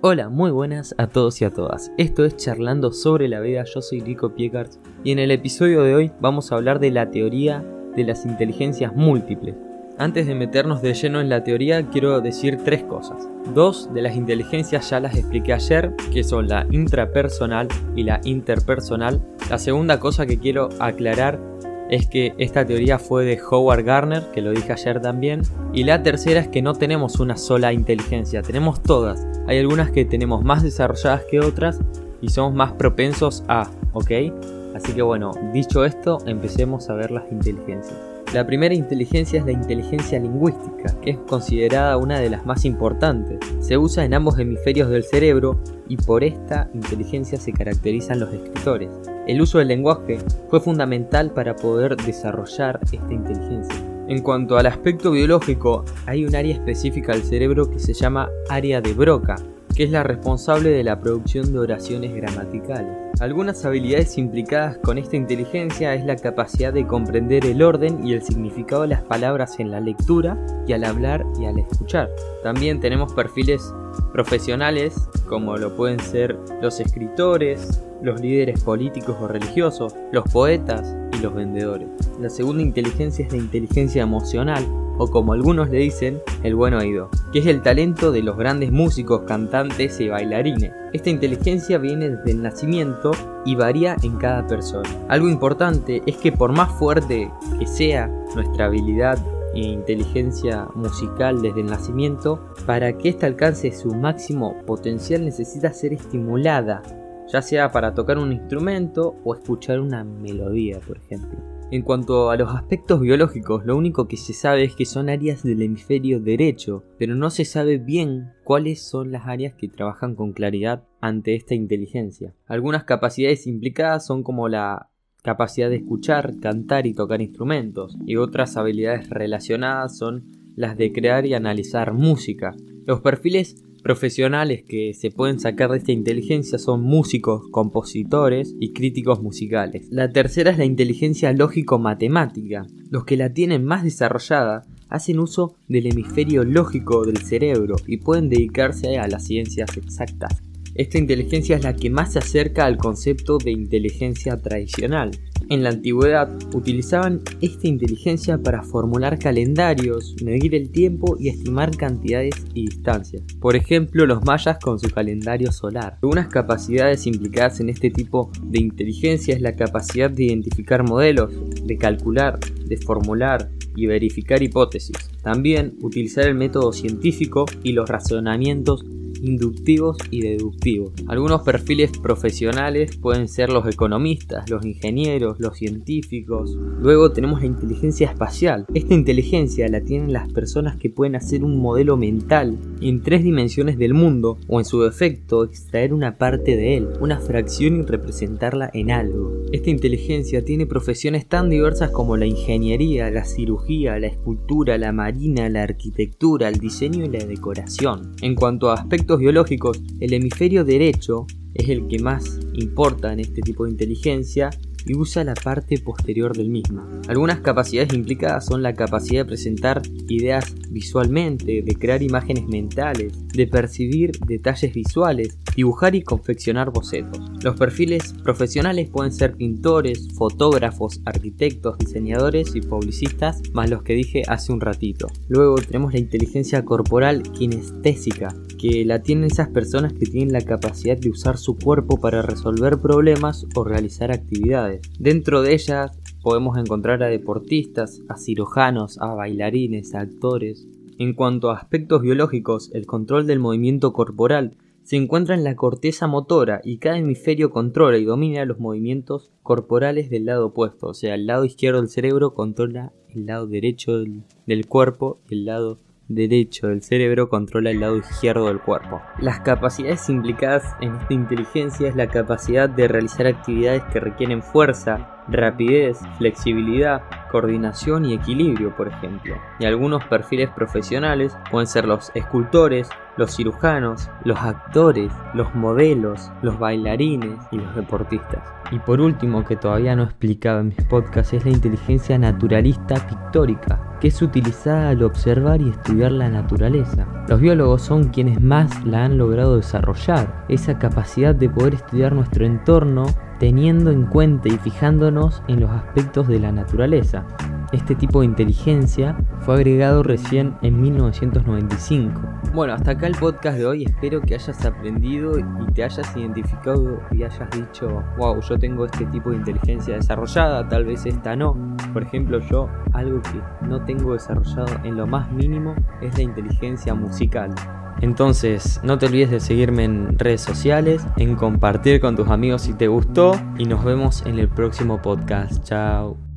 Hola, muy buenas a todos y a todas. Esto es Charlando sobre la vida, yo soy Rico Piecards y en el episodio de hoy vamos a hablar de la teoría de las inteligencias múltiples. Antes de meternos de lleno en la teoría, quiero decir tres cosas. Dos de las inteligencias ya las expliqué ayer, que son la intrapersonal y la interpersonal. La segunda cosa que quiero aclarar es que esta teoría fue de Howard Gardner, que lo dije ayer también. Y la tercera es que no tenemos una sola inteligencia, tenemos todas. Hay algunas que tenemos más desarrolladas que otras y somos más propensos a, ¿ok? Así que bueno, dicho esto, empecemos a ver las inteligencias. La primera inteligencia es la inteligencia lingüística, que es considerada una de las más importantes. Se usa en ambos hemisferios del cerebro y por esta inteligencia se caracterizan los escritores. El uso del lenguaje fue fundamental para poder desarrollar esta inteligencia. En cuanto al aspecto biológico, hay un área específica del cerebro que se llama área de Broca, que es la responsable de la producción de oraciones gramaticales. Algunas habilidades implicadas con esta inteligencia es la capacidad de comprender el orden y el significado de las palabras en la lectura y al hablar y al escuchar. También tenemos perfiles profesionales como lo pueden ser los escritores, los líderes políticos o religiosos, los poetas y los vendedores. La segunda inteligencia es la inteligencia emocional, o como algunos le dicen, el buen oído, que es el talento de los grandes músicos, cantantes y bailarines. Esta inteligencia viene desde el nacimiento y varía en cada persona. Algo importante es que por más fuerte que sea nuestra habilidad e inteligencia musical desde el nacimiento, para que ésta alcance su máximo potencial necesita ser estimulada ya sea para tocar un instrumento o escuchar una melodía, por ejemplo. En cuanto a los aspectos biológicos, lo único que se sabe es que son áreas del hemisferio derecho, pero no se sabe bien cuáles son las áreas que trabajan con claridad ante esta inteligencia. Algunas capacidades implicadas son como la capacidad de escuchar, cantar y tocar instrumentos, y otras habilidades relacionadas son las de crear y analizar música. Los perfiles Profesionales que se pueden sacar de esta inteligencia son músicos, compositores y críticos musicales. La tercera es la inteligencia lógico-matemática. Los que la tienen más desarrollada hacen uso del hemisferio lógico del cerebro y pueden dedicarse a las ciencias exactas. Esta inteligencia es la que más se acerca al concepto de inteligencia tradicional. En la antigüedad utilizaban esta inteligencia para formular calendarios, medir el tiempo y estimar cantidades y distancias. Por ejemplo, los mayas con su calendario solar. Algunas capacidades implicadas en este tipo de inteligencia es la capacidad de identificar modelos, de calcular, de formular y verificar hipótesis. También utilizar el método científico y los razonamientos inductivos y deductivos. Algunos perfiles profesionales pueden ser los economistas, los ingenieros, los científicos. Luego tenemos la inteligencia espacial. Esta inteligencia la tienen las personas que pueden hacer un modelo mental en tres dimensiones del mundo o en su defecto extraer una parte de él, una fracción y representarla en algo. Esta inteligencia tiene profesiones tan diversas como la ingeniería, la cirugía, la escultura, la marina, la arquitectura, el diseño y la decoración. En cuanto a aspectos biológicos, el hemisferio derecho es el que más importa en este tipo de inteligencia y usa la parte posterior del mismo. Algunas capacidades implicadas son la capacidad de presentar ideas visualmente, de crear imágenes mentales, de percibir detalles visuales, dibujar y confeccionar bocetos. Los perfiles profesionales pueden ser pintores, fotógrafos, arquitectos, diseñadores y publicistas, más los que dije hace un ratito. Luego tenemos la inteligencia corporal kinestésica, que la tienen esas personas que tienen la capacidad de usar su cuerpo para resolver problemas o realizar actividades. Dentro de ellas podemos encontrar a deportistas, a cirujanos, a bailarines, a actores. En cuanto a aspectos biológicos, el control del movimiento corporal se encuentra en la corteza motora y cada hemisferio controla y domina los movimientos corporales del lado opuesto. O sea, el lado izquierdo del cerebro controla el lado derecho del, del cuerpo y el lado derecho del cerebro controla el lado izquierdo del cuerpo. Las capacidades implicadas en esta inteligencia es la capacidad de realizar actividades que requieren fuerza, rapidez, flexibilidad, coordinación y equilibrio, por ejemplo. Y algunos perfiles profesionales pueden ser los escultores, los cirujanos, los actores, los modelos, los bailarines y los deportistas. Y por último, que todavía no explicaba en mis podcasts, es la inteligencia naturalista pictórica que es utilizada al observar y estudiar la naturaleza. Los biólogos son quienes más la han logrado desarrollar, esa capacidad de poder estudiar nuestro entorno teniendo en cuenta y fijándonos en los aspectos de la naturaleza. Este tipo de inteligencia fue agregado recién en 1995. Bueno, hasta acá el podcast de hoy. Espero que hayas aprendido y te hayas identificado y hayas dicho, wow, yo tengo este tipo de inteligencia desarrollada, tal vez esta no. Por ejemplo, yo algo que no tengo desarrollado en lo más mínimo es la inteligencia musical. Entonces, no te olvides de seguirme en redes sociales, en compartir con tus amigos si te gustó y nos vemos en el próximo podcast. Chao.